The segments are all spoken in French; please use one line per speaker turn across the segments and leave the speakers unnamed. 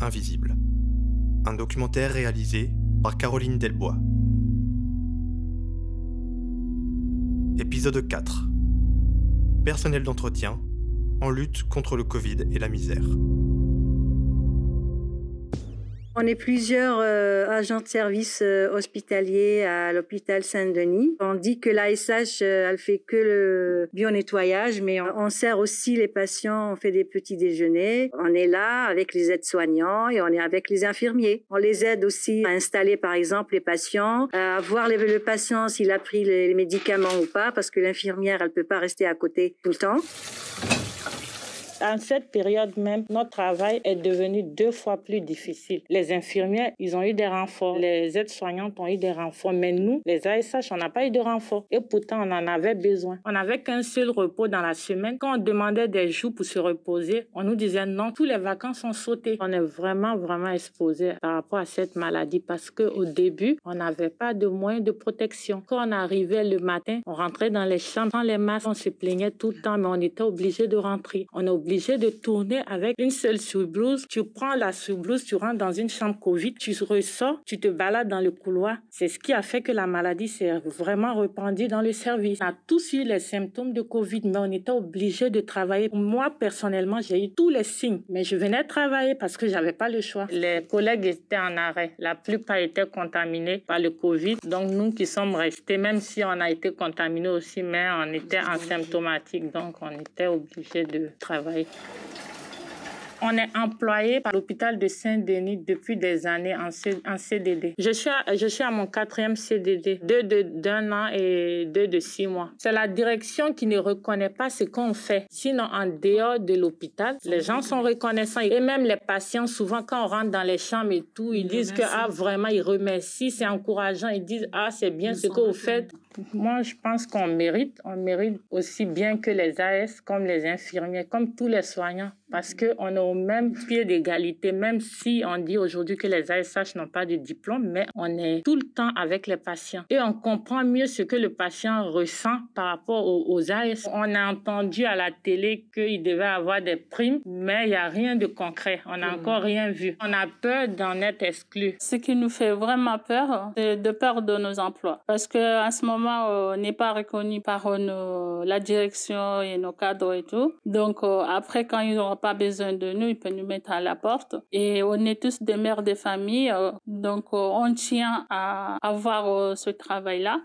invisible. Un documentaire réalisé par Caroline Delbois. Épisode 4. Personnel d'entretien en lutte contre le Covid et la misère.
On est plusieurs euh, agents de service euh, hospitaliers à l'hôpital Saint-Denis. On dit que l'ASH, euh, elle fait que le bio-nettoyage, mais on, sert aussi les patients, on fait des petits déjeuners. On est là avec les aides-soignants et on est avec les infirmiers. On les aide aussi à installer, par exemple, les patients, à voir le patient s'il a pris les médicaments ou pas, parce que l'infirmière, elle peut pas rester à côté tout le temps.
En cette période même, notre travail est devenu deux fois plus difficile. Les infirmières, ils ont eu des renforts. Les aides-soignantes ont eu des renforts. Mais nous, les ASH, on n'a pas eu de renfort. Et pourtant, on en avait besoin. On n'avait qu'un seul repos dans la semaine. Quand on demandait des jours pour se reposer, on nous disait non, tous les vacances sont sautées. On est vraiment, vraiment exposé par rapport à cette maladie parce qu'au début, on n'avait pas de moyens de protection. Quand on arrivait le matin, on rentrait dans les chambres sans les masques. On se plaignait tout le temps, mais on était obligé de rentrer. De tourner avec une seule sous-blouse. Tu prends la sous-blouse, tu rentres dans une chambre Covid, tu ressors, tu te balades dans le couloir. C'est ce qui a fait que la maladie s'est vraiment répandue dans le service. On a tous eu les symptômes de Covid, mais on était obligé de travailler. Moi, personnellement, j'ai eu tous les signes, mais je venais travailler parce que j'avais pas le choix. Les collègues étaient en arrêt. La plupart étaient contaminés par le Covid. Donc, nous qui sommes restés, même si on a été contaminés aussi, mais on était asymptomatiques. Donc, on était obligé de travailler. On est employé par l'hôpital de Saint-Denis depuis des années en, CDD. Je suis, à, je suis à mon quatrième CDD, deux d'un an et deux de six mois. C'est la direction qui ne reconnaît pas ce qu'on fait. Sinon, en dehors de l'hôpital, les gens sont reconnaissants. Et même les patients, souvent, quand on rentre dans les chambres et tout, ils, disent que, ah, vraiment, ils remercient, c'est encourageant. Ils disent, ah, c'est bien ce que vous faites. Moi, je pense qu'on mérite. On mérite aussi bien que les AS, comme les infirmiers, comme tous les soignants parce qu'on est au même pied d'égalité, même si on dit aujourd'hui que les ASH n'ont pas de diplôme, mais on est tout le temps avec les patients et on comprend mieux ce que le patient ressent par rapport aux, AS. On a entendu à la télé qu'il devait avoir des primes, mais il n'y a rien de concret. On n'a mm. encore rien vu. On a peur d'en être exclu.
Ce qui nous fait vraiment peur, c'est de peur de nos emplois. Parce qu'à ce moment, on n'est pas reconnu par la direction et nos cadres et tout. Donc, euh, après, quand ils ont pas besoin de nous, il peut nous mettre à la porte. Et on est tous des mères de famille, euh, donc euh, on tient à avoir euh, ce travail-là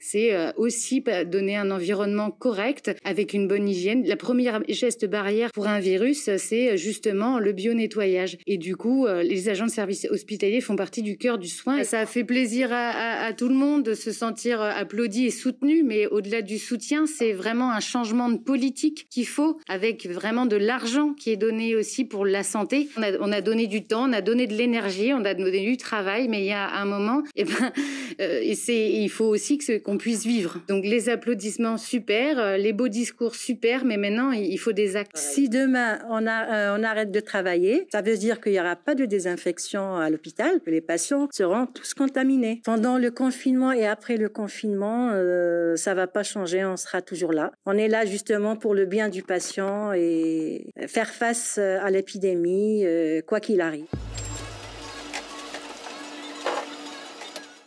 c'est euh, aussi donner un environnement correct avec une bonne hygiène. La première geste barrière pour un virus, c'est euh, justement le bio-nettoyage. Et du coup, euh, les agents de service hospitalier font partie du cœur du soin. Ça fait plaisir à, tout le monde de se sentir applaudi et soutenu, mais au-delà du soutien, c'est vraiment un changement de politique qu'il faut, avec vraiment de l'argent qui est donné aussi pour la santé. On a, donné du temps, on a donné de l'énergie, on a donné du travail, mais il y a un moment, eh ben, et c'est, il faut aussi qu'on puisse vivre. Donc les applaudissements super, euh, les beaux discours super, mais maintenant il faut des actes. Si demain euh, on arrête de travailler, ça veut dire qu'il n'y aura pas de désinfection à l'hôpital, que les patients seront tous contaminés. Pendant le confinement et après le confinement, euh, ça va pas changer, on sera toujours là. On est là justement pour le bien du patient et faire face à l'épidémie, quoi qu'il arrive.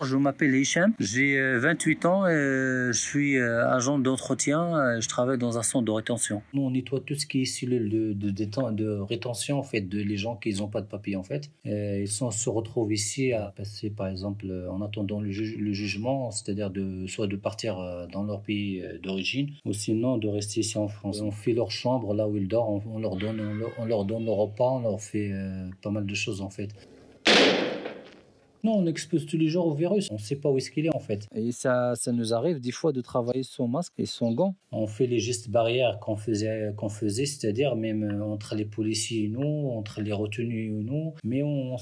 Je m'appelle Hicham, j'ai 28 euh, ans et je suis euh, agent d'entretien, je travaille dans un centre de rétention. Nous, on nettoie tout ce qui est cellules de, de, de, rétention, en fait, de les gens qui n'ont pas de papier, en fait. ils se retrouvent ici à passer, par exemple, en attendant le, jugement, c'est-à-dire de, soit de partir euh, dans leur pays d'origine, ou sinon de rester ici en France. On fait leur chambre là où ils dorment, on, leur donne, on leur, on leur donne le repas, on leur fait pas mal de choses, en fait. Non, on expose tous les jours au virus. On ne sait pas où est-ce qu'il est en fait. Et ça, ça nous arrive des fois de travailler sans masque et sans gants. On fait les gestes barrières qu'on faisait, qu'on faisait c'est-à-dire même euh, entre les policiers et nous, entre les retenus et nous. Mais on,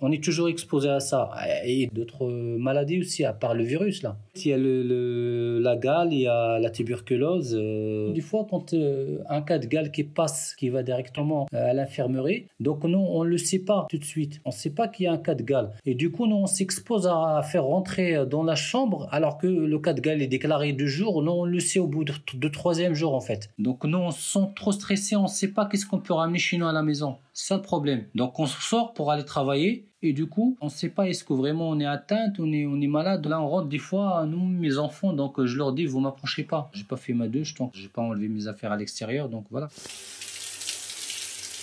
on est toujours exposé à ça. Et d'autres maladies aussi, à part le virus là. Il y a le, la gale, il y a la tuberculose. Euh, des fois, quand euh, un cas de gale qui passe, qui va directement à l'infirmerie, donc nous, on ne le sait pas tout de suite. On ne sait pas qu'il y a un cas de gale. Et du coup, nous, on s'expose à faire rentrer dans la chambre alors que le cas de Gaël est déclaré deux jours. Nous, on le sait au bout de, troisième jour, en fait. Donc, nous, on se sent trop stressé. On ne sait pas qu'est-ce qu'on peut ramener chez nous à la maison. C'est ça le problème. Donc, on sort pour aller travailler. Et du coup, on ne sait pas est-ce que vraiment on est atteint, on est, on est malade. Là, on rentre des fois, nous, mes enfants, donc je leur dis, vous m'approchez pas. J'ai pas fait ma douche, donc j'ai pas enlevé mes affaires à l'extérieur, donc voilà.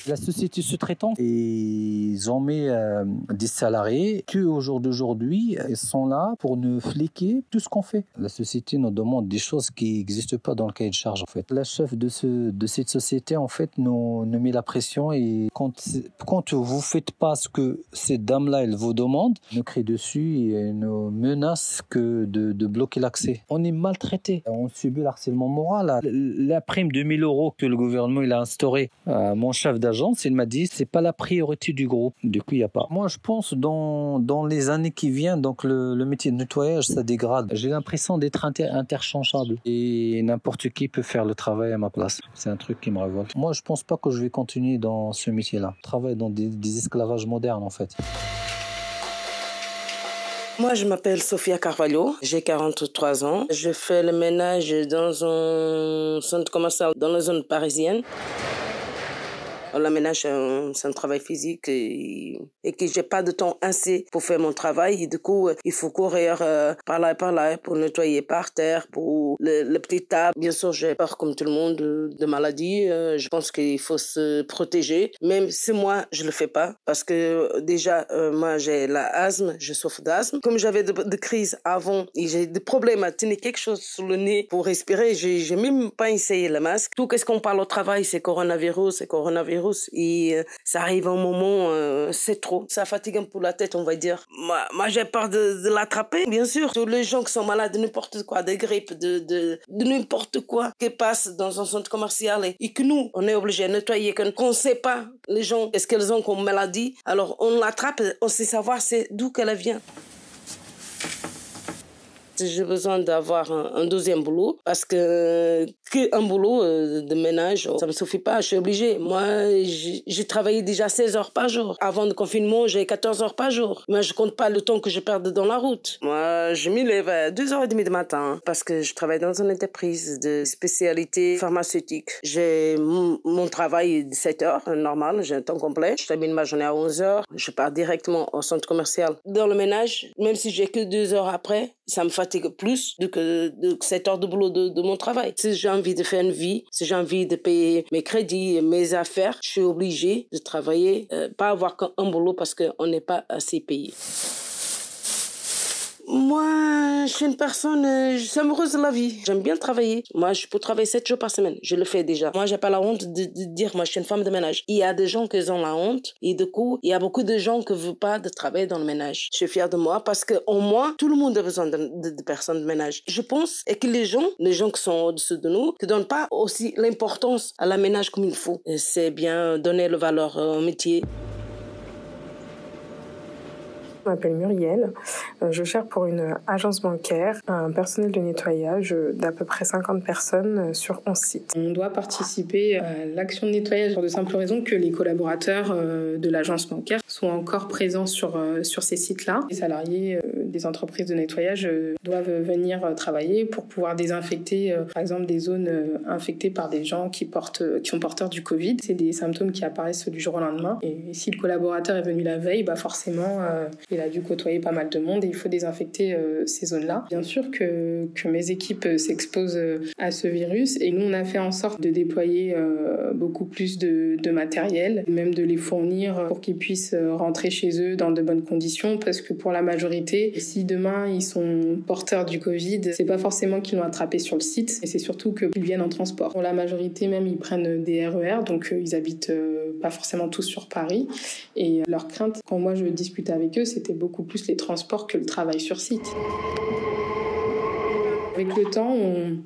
La société sous-traitante, ils ont mis euh, des salariés qui, au jour d'aujourd'hui, ils sont là pour nous fliquer tout ce qu'on fait. La société nous demande des choses qui n'existent pas dans le cahier de charge, en fait. La chef de, ce, de cette société, en fait, nous, nous met la pression et quand, quand vous faites pas ce que cette dame-là, elle vous demande, nous crie dessus et nous menace que de, de bloquer l'accès. On est maltraité. On subit le harcèlement moral. La prime de 1000 euros que le gouvernement il a instauré, à mon chef d'agence, il m'a dit c'est pas la priorité du groupe. Du coup, il n'y a pas. Moi, je pense dans, dans les années qui viennent, donc le, le métier de nettoyage, ça dégrade. J'ai l'impression d'être interchangeable et n'importe qui peut faire le travail à ma place. C'est un truc qui me révolte. Moi, je pense pas que je vais continuer dans ce métier-là. Travailler dans des, des esclavages modernes, en fait.
Moi, je m'appelle Sofia Carvalho, j'ai 43 ans. Je fais le ménage dans un centre commercial dans la zone parisienne. Le ménage, c'est un, travail physique et, et que j'ai pas de temps assez pour faire mon travail. Et du coup, il faut courir euh, par là et par là pour nettoyer par terre, pour le, le petit table. Bien sûr, j'ai peur comme tout le monde de, maladies. Euh, je pense qu'il faut se protéger. Même si moi, je le fais pas parce que déjà, euh, moi, j'ai la asthme, je souffre d'asthme. Comme j'avais de crises avant et j'ai des problèmes à tenir quelque chose sous le nez pour respirer, j'ai même pas essayé le masque. Tout ce qu'on parle au travail, c'est coronavirus, c'est coronavirus et euh, ça arrive un moment, euh, c'est trop. Ça fatigue un peu la tête, on va dire. Moi, j'ai peur de, l'attraper, bien sûr. Tous les gens qui sont malades de n'importe quoi, de grippe, de, de, n'importe quoi qui passe dans un centre commercial et, que nous, on est obligé de nettoyer, qu'on ne sait pas les gens, est-ce qu'elles ont comme maladie. Alors on l'attrape, on sait savoir c'est d'où qu'elle vient j'ai besoin d'avoir un, deuxième boulot parce que, que un boulot euh, de ménage, ça me suffit pas, je suis obligée. Moi, j'ai travaillé déjà 16 heures par jour. Avant le confinement, j'ai 14 heures par jour. Moi, je compte pas le temps que je perds dans la route. Moi, je m'y lève à 2h30 du matin parce que je travaille dans une entreprise de spécialité pharmaceutique. J'ai mon travail 17 heures, normal, j'ai un temps complet. Je termine ma journée à 11 heures. Je pars directement au centre commercial. Dans le ménage, même si j'ai que deux heures après, ça me fatigue plus que, de 7 heures de boulot de, mon travail. Si j'ai envie de faire une vie, si j'ai envie de payer mes crédits, mes affaires, je suis obligée de travailler, euh, pas avoir qu'un boulot parce qu'on n'est pas assez payé. Moi, je suis une personne, euh, je suis amoureuse de la vie. J'aime bien travailler. Moi, je peux travailler 7 jours par semaine. Je le fais déjà. Moi, j'ai pas la honte de, dire, moi, je suis une femme de ménage. Il y a des gens qui ont la honte. Et du coup, il y a beaucoup de gens qui veulent pas de travailler dans le ménage. Je suis fière de moi parce que, au moins, tout le monde a besoin de, personnes de ménage. Je pense et que les gens, les gens qui sont au-dessus de nous, ne donnent pas aussi l'importance à la ménage comme il faut. C'est bien donner le valeur au métier.
Je m'appelle Muriel. Euh, je cherche pour une agence bancaire un personnel de nettoyage d'à peu près 50 personnes euh, sur 11 sites.
On doit participer à l'action de nettoyage pour de simples raisons que les collaborateurs euh, de l'agence bancaire sont encore présents sur, sur ces sites-là. Les salariés des entreprises de nettoyage doivent venir travailler pour pouvoir désinfecter, par exemple, des zones infectées par des gens qui, portent, qui sont porteurs du Covid. C'est des symptômes qui apparaissent du jour au lendemain. Et si le collaborateur est venu la veille, bah forcément, il a dû côtoyer pas mal de monde et il faut désinfecter euh, ces zones-là. Bien sûr que, que mes équipes euh, s'exposent euh, à ce virus et nous, on a fait en sorte de déployer beaucoup plus de, de matériel, même de les fournir pour qu'ils puissent rentrer chez eux dans de bonnes conditions parce que pour la majorité, si demain ils sont porteurs du Covid, c'est pas forcément qu'ils l'ont attrapé sur le site et c'est surtout qu'ils viennent en transport. Pour la majorité même, ils prennent des RER, e donc ils habitent pas forcément tous sur Paris et leur crainte, quand moi je discutais avec eux, c'était beaucoup plus les transports que le travail sur site. Avec le temps,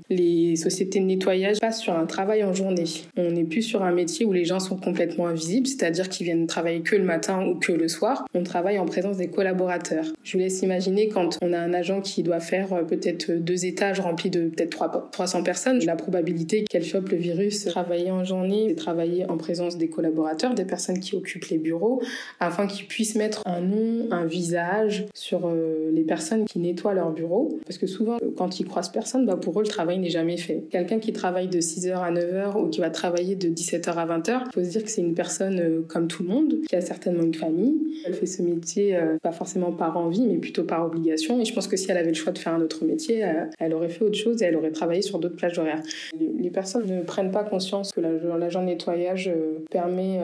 les sociétés de nettoyage passent sur un travail en journée. On n'est plus sur un métier où les gens sont complètement invisibles, c'est-à-dire qu'ils viennent travailler que le matin ou que le soir. On travaille en présence des collaborateurs. Je vous laisse imaginer quand on a un agent qui doit faire euh, peut-être deux étages remplis de peut-être 300 personnes, la probabilité qu'elle chope le virus, travailler en journée, travailler en présence des collaborateurs, des personnes qui occupent les bureaux, afin qu'ils puissent mettre un nom, un visage sur euh, les personnes qui nettoient leur bureau. Parce que souvent, quand ils croisent personne, bah pour eux, le travail n'est jamais fait. Quelqu'un qui travaille de 6h à 9h ou qui va travailler de 17h à 20h, il faut se dire que c'est une personne euh, comme tout le monde, qui a certainement une famille. Elle fait ce métier euh, pas forcément par envie, mais plutôt par obligation. Et je pense que si elle avait le choix de faire un autre métier, elle aurait fait autre chose et elle aurait travaillé sur d'autres plages horaires. Les personnes ne prennent pas conscience que l'agent de nettoyage permet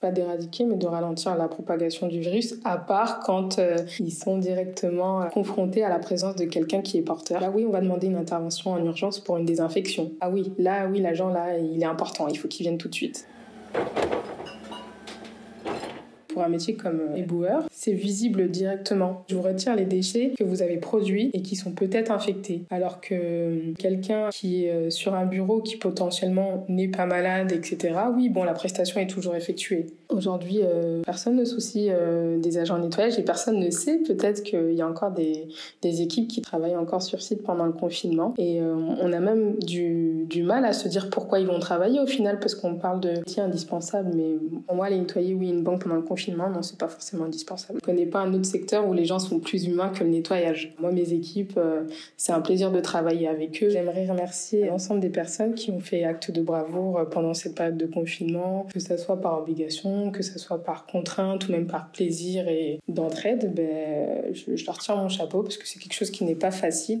pas d'éradiquer, mais de ralentir la propagation du virus, à part quand ils sont directement confrontés à la présence de quelqu'un qui est porteur. Là, oui, on va demander une intervention en urgence pour une désinfection. Ah oui, là, oui, l'agent, là, il est important, il faut qu'il vienne tout de suite pour un métier comme euh, éboueur, c'est visible directement. Je vous retire les déchets que vous avez produits et qui sont peut-être infectés. Alors que euh, quelqu'un qui est euh, sur un bureau qui potentiellement n'est pas malade, etc., oui, bon, la prestation est toujours effectuée. Aujourd'hui, personne ne soucie des agents de nettoyage et personne ne sait peut-être qu'il y a encore des, équipes qui travaillent encore sur site pendant le confinement. Et on a même du, mal à se dire pourquoi ils vont travailler au final parce qu'on parle de métier indispensable. Mais pour moi, les nettoyer, oui, une banque pendant le confinement, non, c'est pas forcément indispensable. Je connais pas un autre secteur où les gens sont plus humains que le nettoyage. Moi, mes équipes, euh, c'est un plaisir de travailler avec eux. J'aimerais remercier l'ensemble des personnes qui ont fait acte de bravoure euh, pendant cette période de confinement, que ce soit par obligation, que ce soit par contrainte ou même par plaisir et d'entraide. Ben, je, je leur tire mon chapeau parce que c'est quelque chose qui n'est pas facile.